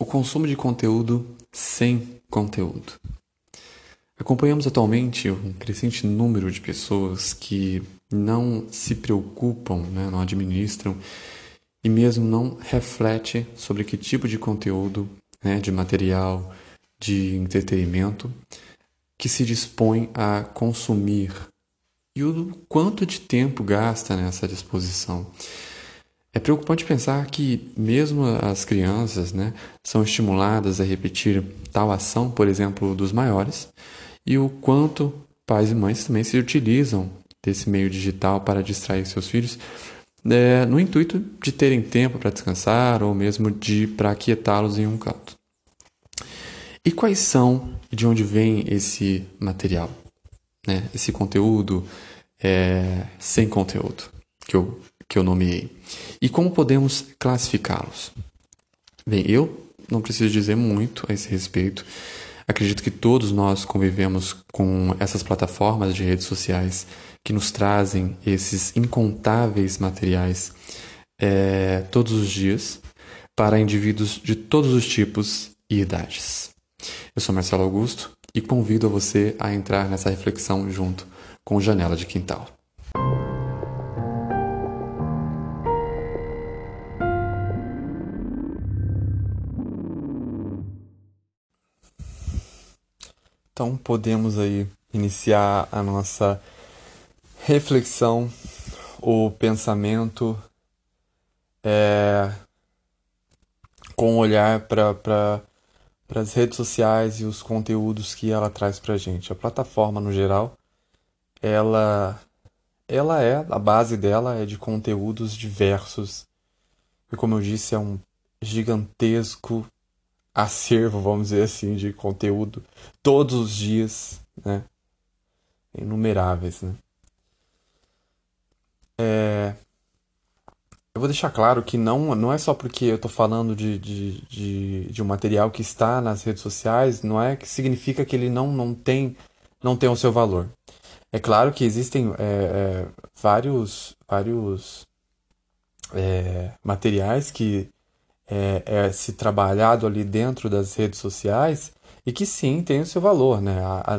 o consumo de conteúdo sem conteúdo. Acompanhamos atualmente um crescente número de pessoas que não se preocupam, né, não administram e mesmo não reflete sobre que tipo de conteúdo, né, de material, de entretenimento que se dispõe a consumir e o quanto de tempo gasta nessa disposição. É preocupante pensar que mesmo as crianças né, são estimuladas a repetir tal ação, por exemplo, dos maiores, e o quanto pais e mães também se utilizam desse meio digital para distrair seus filhos, é, no intuito de terem tempo para descansar ou mesmo de para aquietá-los em um canto. E quais são e de onde vem esse material, né? esse conteúdo é, sem conteúdo que eu, que eu nomeei? E como podemos classificá-los? Bem, eu não preciso dizer muito a esse respeito. Acredito que todos nós convivemos com essas plataformas de redes sociais que nos trazem esses incontáveis materiais é, todos os dias para indivíduos de todos os tipos e idades. Eu sou Marcelo Augusto e convido você a entrar nessa reflexão junto com Janela de Quintal. Então podemos aí iniciar a nossa reflexão, o pensamento é, com olhar para as redes sociais e os conteúdos que ela traz para gente. A plataforma no geral, ela, ela é, a base dela é de conteúdos diversos. E como eu disse, é um gigantesco acervo, vamos dizer assim, de conteúdo todos os dias, né? Inumeráveis, né? É... Eu vou deixar claro que não, não é só porque eu estou falando de, de, de, de, um material que está nas redes sociais, não é que significa que ele não, não, tem, não tem o seu valor. É claro que existem é, é, vários, vários é, materiais que é, é, se trabalhado ali dentro das redes sociais e que sim tem o seu valor, né? A, a,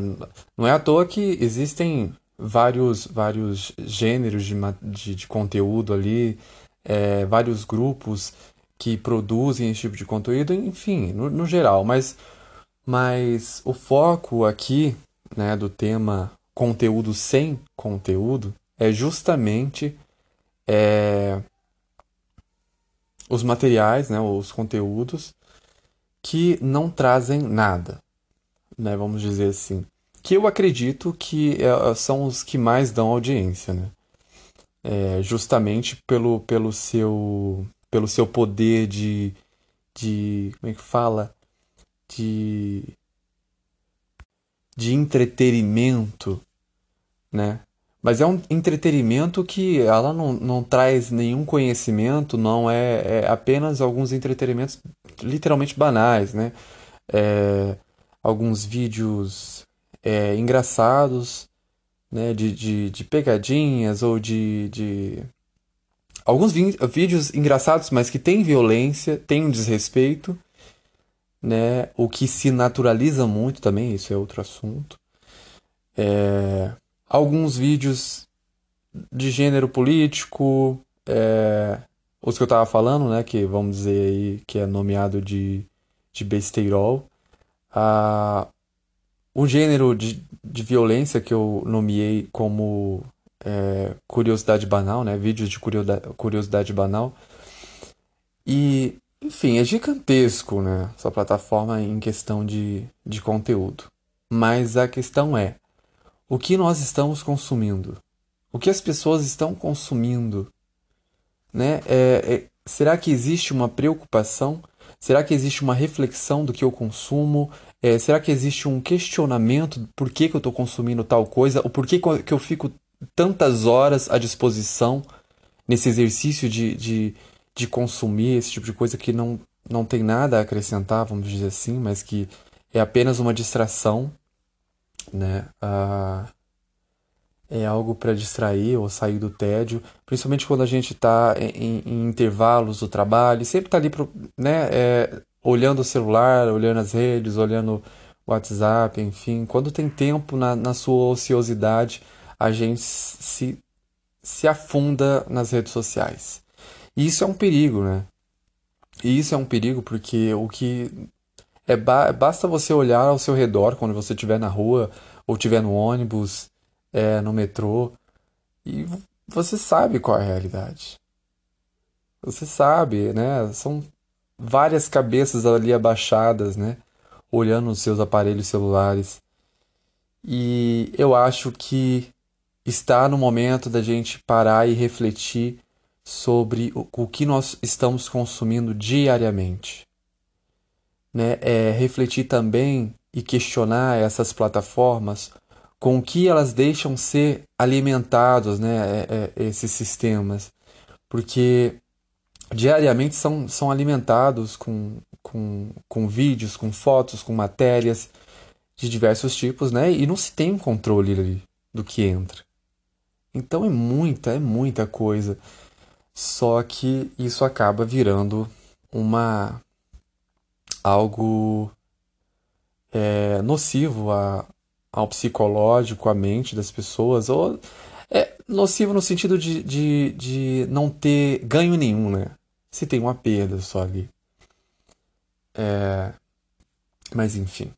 não é à toa que existem vários, vários gêneros de, de, de conteúdo ali, é, vários grupos que produzem esse tipo de conteúdo, enfim, no, no geral. Mas, mas o foco aqui né, do tema conteúdo sem conteúdo é justamente é, os materiais, né, os conteúdos que não trazem nada, né, vamos dizer assim. Que eu acredito que é, são os que mais dão audiência, né? É, justamente pelo, pelo, seu, pelo seu poder de, de. Como é que fala? De. de entretenimento, né? Mas é um entretenimento que ela não, não traz nenhum conhecimento, não é, é apenas alguns entretenimentos literalmente banais, né? É, alguns vídeos é, engraçados, né? De, de, de pegadinhas ou de, de... alguns vídeos engraçados, mas que tem violência, tem um desrespeito, né? O que se naturaliza muito também, isso é outro assunto. É, alguns vídeos de gênero político, é, os que eu estava falando, né, que vamos dizer aí que é nomeado de, de besteirol. Ah, o gênero de, de violência que eu nomeei como é, curiosidade banal, né, vídeos de curiosidade, banal. E, enfim, é gigantesco, né, essa plataforma em questão de, de conteúdo. Mas a questão é, o que nós estamos consumindo, o que as pessoas estão consumindo, né? É, é, será que existe uma preocupação? Será que existe uma reflexão do que eu consumo? É, será que existe um questionamento por que, que eu estou consumindo tal coisa? Ou por que, que eu fico tantas horas à disposição nesse exercício de, de, de consumir esse tipo de coisa que não, não tem nada a acrescentar, vamos dizer assim, mas que é apenas uma distração né? Ah, é algo para distrair ou sair do tédio, principalmente quando a gente está em, em, intervalos do trabalho, sempre está ali, pro, né? É, olhando o celular, olhando as redes, olhando o WhatsApp, enfim. Quando tem tempo na, na sua ociosidade, a gente se, se afunda nas redes sociais. E isso é um perigo, né? E isso é um perigo porque o que é ba basta você olhar ao seu redor quando você estiver na rua ou estiver no ônibus, é, no metrô, e você sabe qual é a realidade. Você sabe, né? São várias cabeças ali abaixadas, né? Olhando os seus aparelhos celulares. E eu acho que está no momento da gente parar e refletir sobre o, o que nós estamos consumindo diariamente. Né? É refletir também e questionar essas plataformas com o que elas deixam ser alimentados, né, é, é, esses sistemas. Porque diariamente são, são alimentados com, com, com vídeos, com fotos, com matérias de diversos tipos, né? E não se tem um controle ali do que entra. Então é muita, é muita coisa. Só que isso acaba virando uma algo é, nocivo a, ao psicológico, à mente das pessoas, ou é nocivo no sentido de, de, de não ter ganho nenhum, né? Se tem uma perda só ali. É, mas enfim,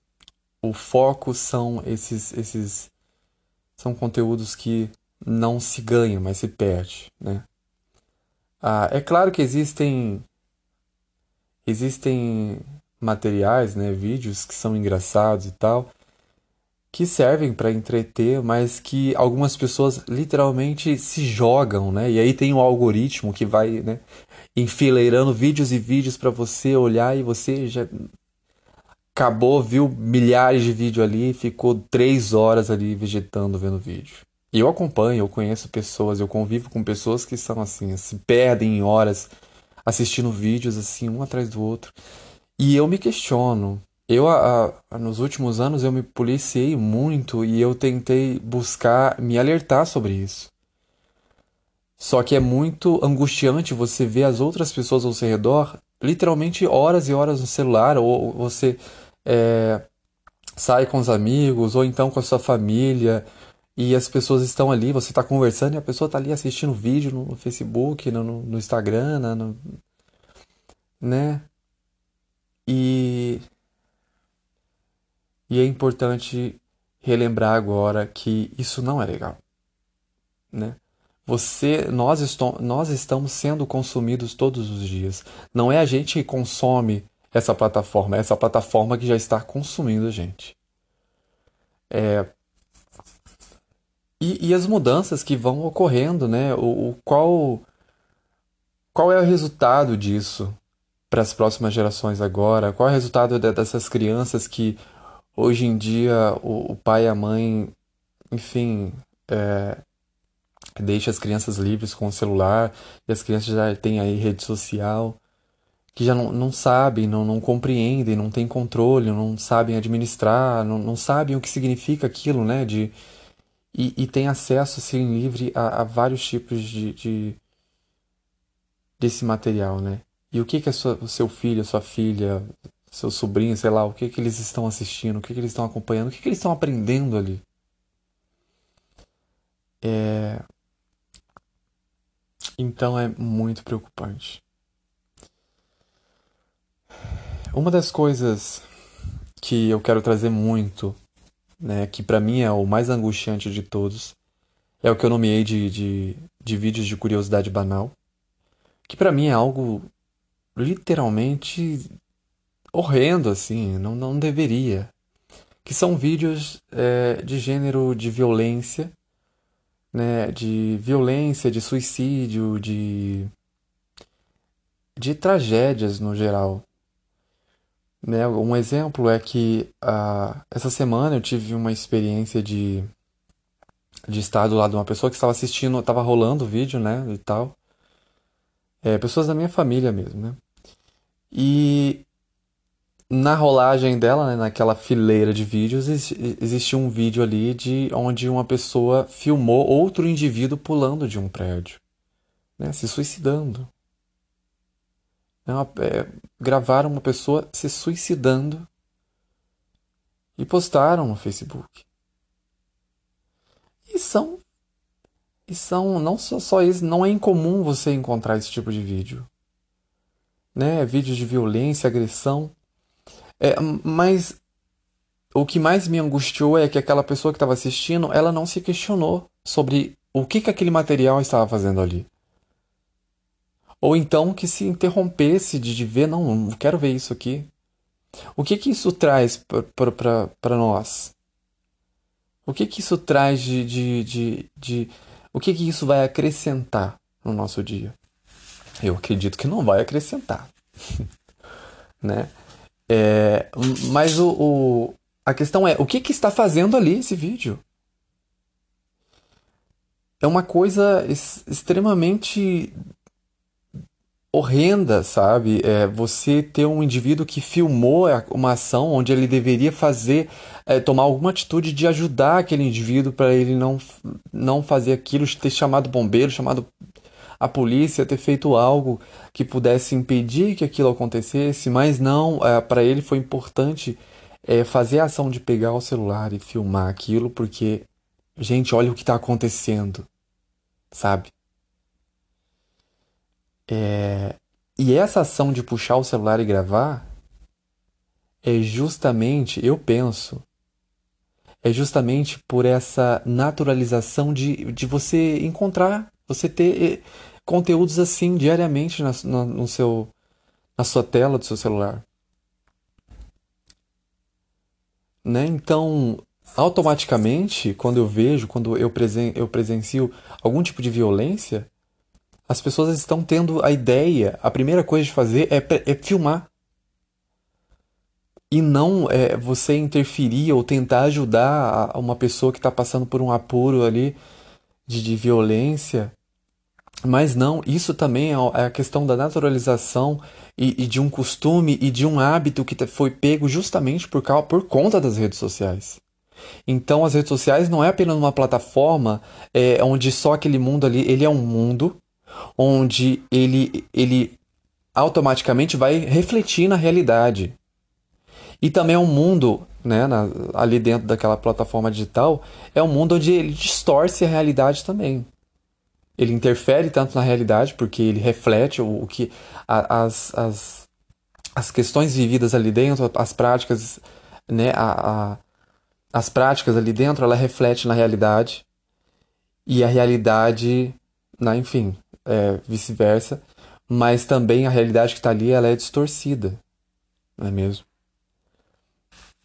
o foco são esses, esses são conteúdos que não se ganha, mas se perde, né? Ah, é claro que existem existem materiais, né, vídeos que são engraçados e tal, que servem para entreter, mas que algumas pessoas literalmente se jogam, né? E aí tem o algoritmo que vai, né, enfileirando vídeos e vídeos para você olhar e você já acabou, viu milhares de vídeos ali, ficou três horas ali vegetando vendo vídeo. E eu acompanho, eu conheço pessoas, eu convivo com pessoas que são assim, se perdem em horas assistindo vídeos assim, um atrás do outro. E eu me questiono. Eu, a, a, nos últimos anos, eu me policiei muito e eu tentei buscar me alertar sobre isso. Só que é muito angustiante você ver as outras pessoas ao seu redor, literalmente horas e horas no celular, ou você é, sai com os amigos, ou então com a sua família, e as pessoas estão ali, você está conversando e a pessoa está ali assistindo vídeo no Facebook, no, no Instagram, no, né? E, e é importante relembrar agora que isso não é legal, né? Você, nós, estou, nós estamos sendo consumidos todos os dias. Não é a gente que consome essa plataforma, é essa plataforma que já está consumindo a gente. É, e, e as mudanças que vão ocorrendo, né? O, o qual, qual é o resultado disso para as próximas gerações agora? Qual é o resultado de, dessas crianças que hoje em dia o, o pai e a mãe, enfim, é, deixa as crianças livres com o celular e as crianças já têm aí rede social que já não, não sabem, não, não compreendem, não têm controle, não sabem administrar, não, não sabem o que significa aquilo, né? De, e, e tem acesso assim, livre a, a vários tipos de, de, desse material, né? E o que que a sua, seu filho, sua filha, seu sobrinho, sei lá, o que que eles estão assistindo, o que que eles estão acompanhando, o que que eles estão aprendendo ali? É... Então é muito preocupante. Uma das coisas que eu quero trazer muito né, que para mim é o mais angustiante de todos, é o que eu nomeei de, de, de vídeos de curiosidade banal, que para mim é algo literalmente horrendo, assim, não, não deveria. Que são vídeos é, de gênero de violência, né, de violência, de suicídio, de, de tragédias no geral. Né? Um exemplo é que uh, essa semana eu tive uma experiência de, de estar do lado de uma pessoa que estava assistindo, estava rolando o vídeo, né, e tal. É, pessoas da minha família mesmo, né? E na rolagem dela, né, naquela fileira de vídeos, existia um vídeo ali de onde uma pessoa filmou outro indivíduo pulando de um prédio, né, se suicidando. É uma, é, gravaram uma pessoa se suicidando e postaram no Facebook. E são. E são. Não só, só isso, não é incomum você encontrar esse tipo de vídeo. Né? Vídeos de violência, agressão. É, mas o que mais me angustiou é que aquela pessoa que estava assistindo, ela não se questionou sobre o que, que aquele material estava fazendo ali. Ou então que se interrompesse de, de ver, não, não quero ver isso aqui. O que que isso traz para nós? O que que isso traz de, de, de, de, O que que isso vai acrescentar no nosso dia? Eu acredito que não vai acrescentar. né? É, mas o, o, a questão é, o que, que está fazendo ali esse vídeo? É uma coisa extremamente horrenda, sabe? É você ter um indivíduo que filmou uma ação onde ele deveria fazer, é, tomar alguma atitude de ajudar aquele indivíduo para ele não, não fazer aquilo, ter chamado bombeiro, chamado a polícia, ter feito algo que pudesse impedir que aquilo acontecesse, mas não, é, para ele foi importante é, fazer a ação de pegar o celular e filmar aquilo, porque, gente, olha o que está acontecendo, sabe? É... E essa ação de puxar o celular e gravar é justamente, eu penso, é justamente por essa naturalização de, de você encontrar, você ter conteúdos assim diariamente na, na, no seu, na sua tela do seu celular. Né? Então, automaticamente, quando eu vejo, quando eu, presen eu presencio algum tipo de violência, as pessoas estão tendo a ideia, a primeira coisa de fazer é, é filmar. E não é, você interferir ou tentar ajudar uma pessoa que está passando por um apuro ali de, de violência. Mas não, isso também é, é a questão da naturalização e, e, de um costume e de um hábito que foi pego justamente por, causa, por conta das redes sociais. Então as redes sociais não é apenas uma plataforma é, onde só aquele mundo ali, ele é um mundo onde ele, ele automaticamente vai refletir na realidade. E também é um mundo, né, na, ali dentro daquela plataforma digital, é um mundo onde ele distorce a realidade também. Ele interfere tanto na realidade, porque ele reflete o, o que a, as, as, as questões vividas ali dentro, as práticas, né, a, a, as práticas ali dentro, ela reflete na realidade. E a realidade, na, enfim, é, vice-versa, mas também a realidade que está ali ela é distorcida, não é mesmo?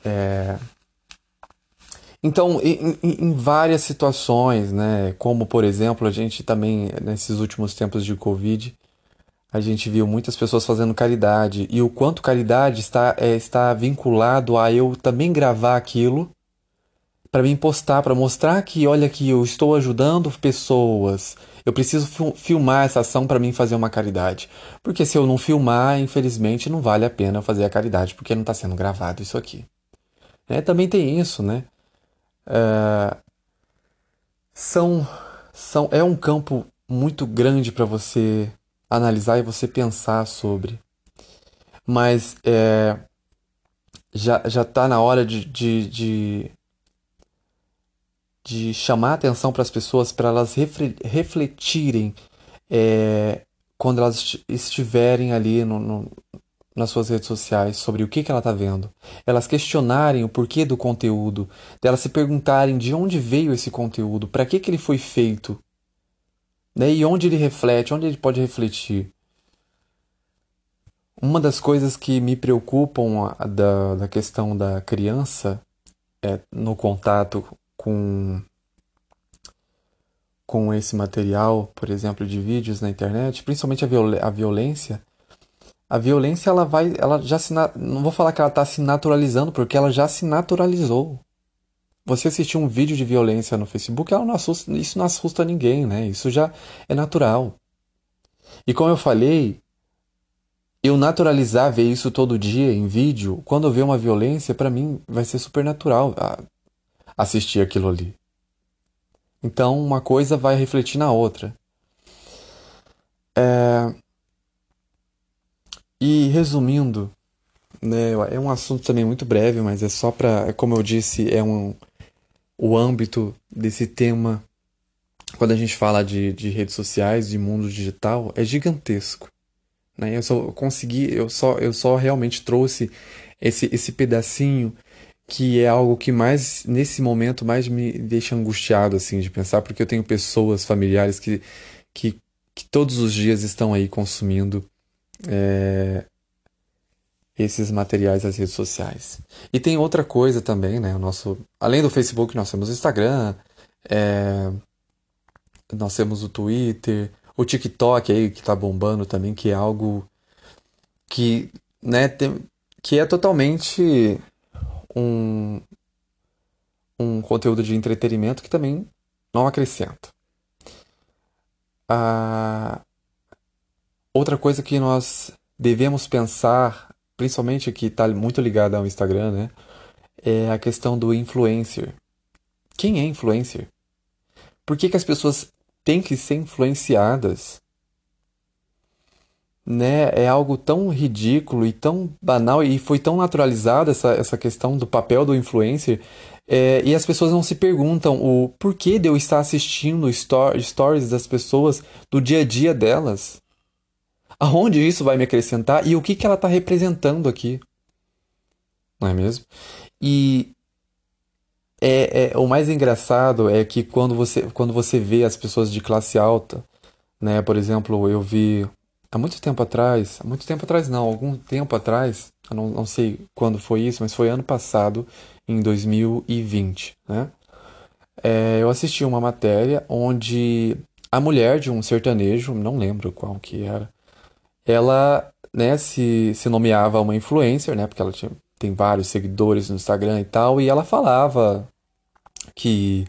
É... Então, em, em, várias situações, né, como por exemplo, a gente também, nesses últimos tempos de Covid, a gente viu muitas pessoas fazendo caridade, e o quanto caridade está, é, está vinculado a eu também gravar aquilo para mim postar, para mostrar que, olha que eu estou ajudando pessoas, eu preciso filmar essa ação para mim fazer uma caridade. Porque se eu não filmar, infelizmente, não vale a pena fazer a caridade, porque não está sendo gravado isso aqui. É, também tem isso, né? É, são, são, é um campo muito grande para você analisar e você pensar sobre. Mas é, já, já tá na hora de, de, de de chamar atenção para as pessoas, para elas refletirem é, quando elas estiverem ali no, no, nas suas redes sociais sobre o que, que ela está vendo. Elas questionarem o porquê do conteúdo, delas se perguntarem de onde veio esse conteúdo, para que, que ele foi feito, né? e onde ele reflete, onde ele pode refletir. Uma das coisas que me preocupam da, da questão da criança é, no contato com com esse material, por exemplo, de vídeos na internet, principalmente a, viol a violência, a violência ela vai, ela já se não vou falar que ela está se naturalizando, porque ela já se naturalizou. Você assistir um vídeo de violência no Facebook, não assusta, isso não assusta ninguém, né? Isso já é natural. E como eu falei, eu naturalizar ver isso todo dia em vídeo, quando eu ver uma violência, para mim vai ser super natural assistir aquilo ali. Então, uma coisa vai refletir na outra. É... E resumindo, né, é um assunto também muito breve, mas é só para, como eu disse, é um o âmbito desse tema quando a gente fala de, de redes sociais, de mundo digital, é gigantesco. Né? Eu só consegui, eu só, eu só realmente trouxe esse, esse pedacinho que é algo que mais, nesse momento, mais me deixa angustiado, assim, de pensar, porque eu tenho pessoas, familiares que, que, que todos os dias estão aí consumindo é, esses materiais das redes sociais. E tem outra coisa também, né? O nosso, além do Facebook, nós temos o Instagram, é, nós temos o Twitter, o TikTok aí que tá bombando também, que é algo que, né, tem, que é totalmente um, um conteúdo de entretenimento que também não acrescenta. Ah, outra coisa que nós devemos pensar, principalmente que está muito ligada ao Instagram, né, é a questão do influencer. Quem é influencer? Por que, que as pessoas têm que ser influenciadas? Né? É algo tão ridículo e tão banal e foi tão naturalizada essa, essa questão do papel do influencer é, e as pessoas não se perguntam o porquê de eu estar assistindo stories das pessoas do dia a dia delas. Aonde isso vai me acrescentar e o que, que ela está representando aqui. Não é mesmo? E é, é, o mais engraçado é que quando você, quando você vê as pessoas de classe alta, né? Por exemplo, eu vi há muito tempo atrás, há muito tempo atrás não, algum tempo atrás, eu não, não sei quando foi isso, mas foi ano passado, em 2020, né? É, eu assisti uma matéria onde a mulher de um sertanejo, não lembro qual que era, ela, né, se, se nomeava uma influencer, né, porque ela tinha, tem vários seguidores no Instagram e tal, e ela falava que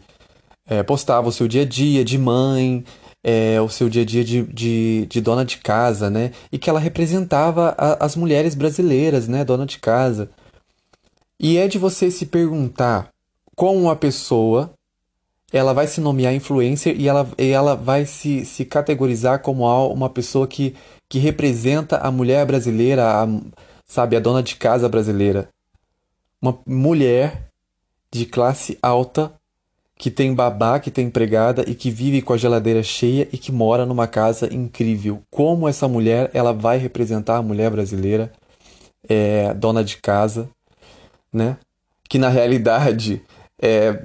é, postava o seu dia a dia de mãe, é, o seu dia a dia de, de, de, dona de casa, né? E que ela representava a, as mulheres brasileiras, né? Dona de casa. E é de você se perguntar como uma pessoa ela vai se nomear influencer e ela, e ela vai se, se categorizar como uma pessoa que, que representa a mulher brasileira, a, sabe, a dona de casa brasileira. Uma mulher de classe alta que tem babá, que tem empregada e que vive com a geladeira cheia e que mora numa casa incrível. Como essa mulher ela vai representar a mulher brasileira, é, dona de casa, né? Que na realidade é,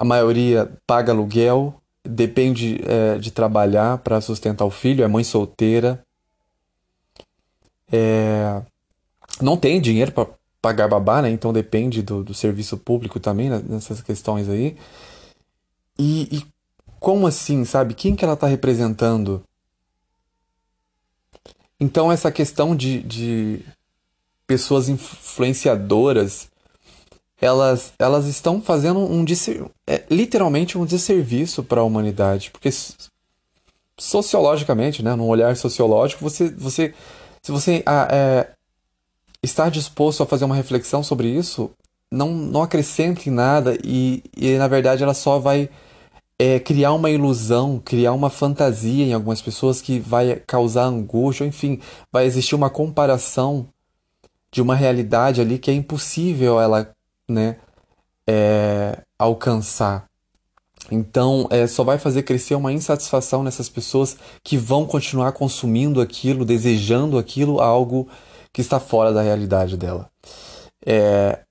a maioria paga aluguel, depende é, de trabalhar para sustentar o filho, é mãe solteira, é, não tem dinheiro para pagar babá, né? Então depende do, do serviço público também né? nessas questões aí. E, e, como assim, sabe? Quem que ela está representando? Então essa questão de, de pessoas influenciadoras, elas, elas estão fazendo um é, literalmente um desserviço para a humanidade, porque sociologicamente, né, num olhar sociológico, você, você se você ah, é, disposto a fazer uma reflexão sobre isso não, não acrescenta em nada e, e na verdade ela só vai é, criar uma ilusão, criar uma fantasia em algumas pessoas que vai causar angústia, enfim, vai existir uma comparação de uma realidade ali que é impossível ela né, é, alcançar. Então, é, só vai fazer crescer uma insatisfação nessas pessoas que vão continuar consumindo aquilo, desejando aquilo, algo que está fora da realidade dela. É,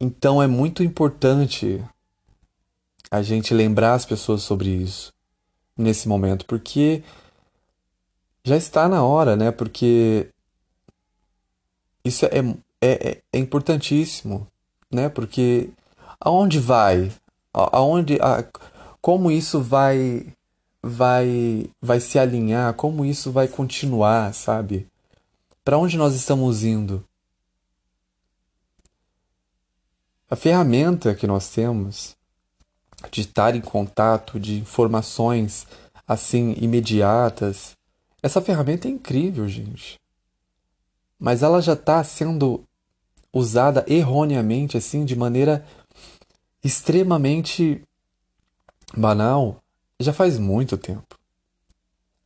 então é muito importante a gente lembrar as pessoas sobre isso nesse momento, porque já está na hora, né? Porque isso é, é, é importantíssimo, né? Porque aonde vai? Aonde, a, como isso vai vai vai se alinhar? Como isso vai continuar, sabe? Para onde nós estamos indo? A ferramenta que nós temos de estar em contato, de informações assim imediatas, essa ferramenta é incrível, gente. Mas ela já está sendo usada erroneamente, assim, de maneira extremamente banal, já faz muito tempo.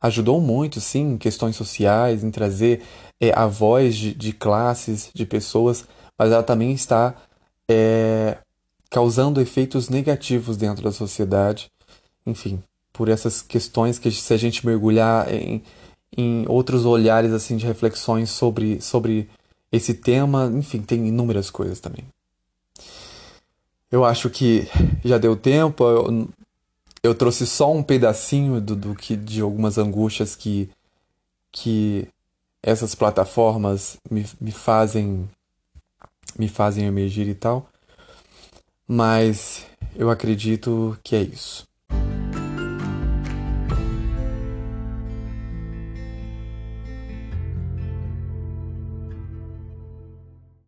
ajudou muito, sim, em questões sociais, em trazer é, a voz de, de classes, de pessoas, mas ela também está é, causando efeitos negativos dentro da sociedade. Enfim, por essas questões que se a gente mergulhar em, em outros olhares assim de reflexões sobre, sobre esse tema, enfim, tem inúmeras coisas também. Eu acho que já deu tempo. Eu, eu trouxe só um pedacinho do, do que de algumas angústias que que essas plataformas me, me fazem me fazem emergir e tal. Mas eu acredito que é isso.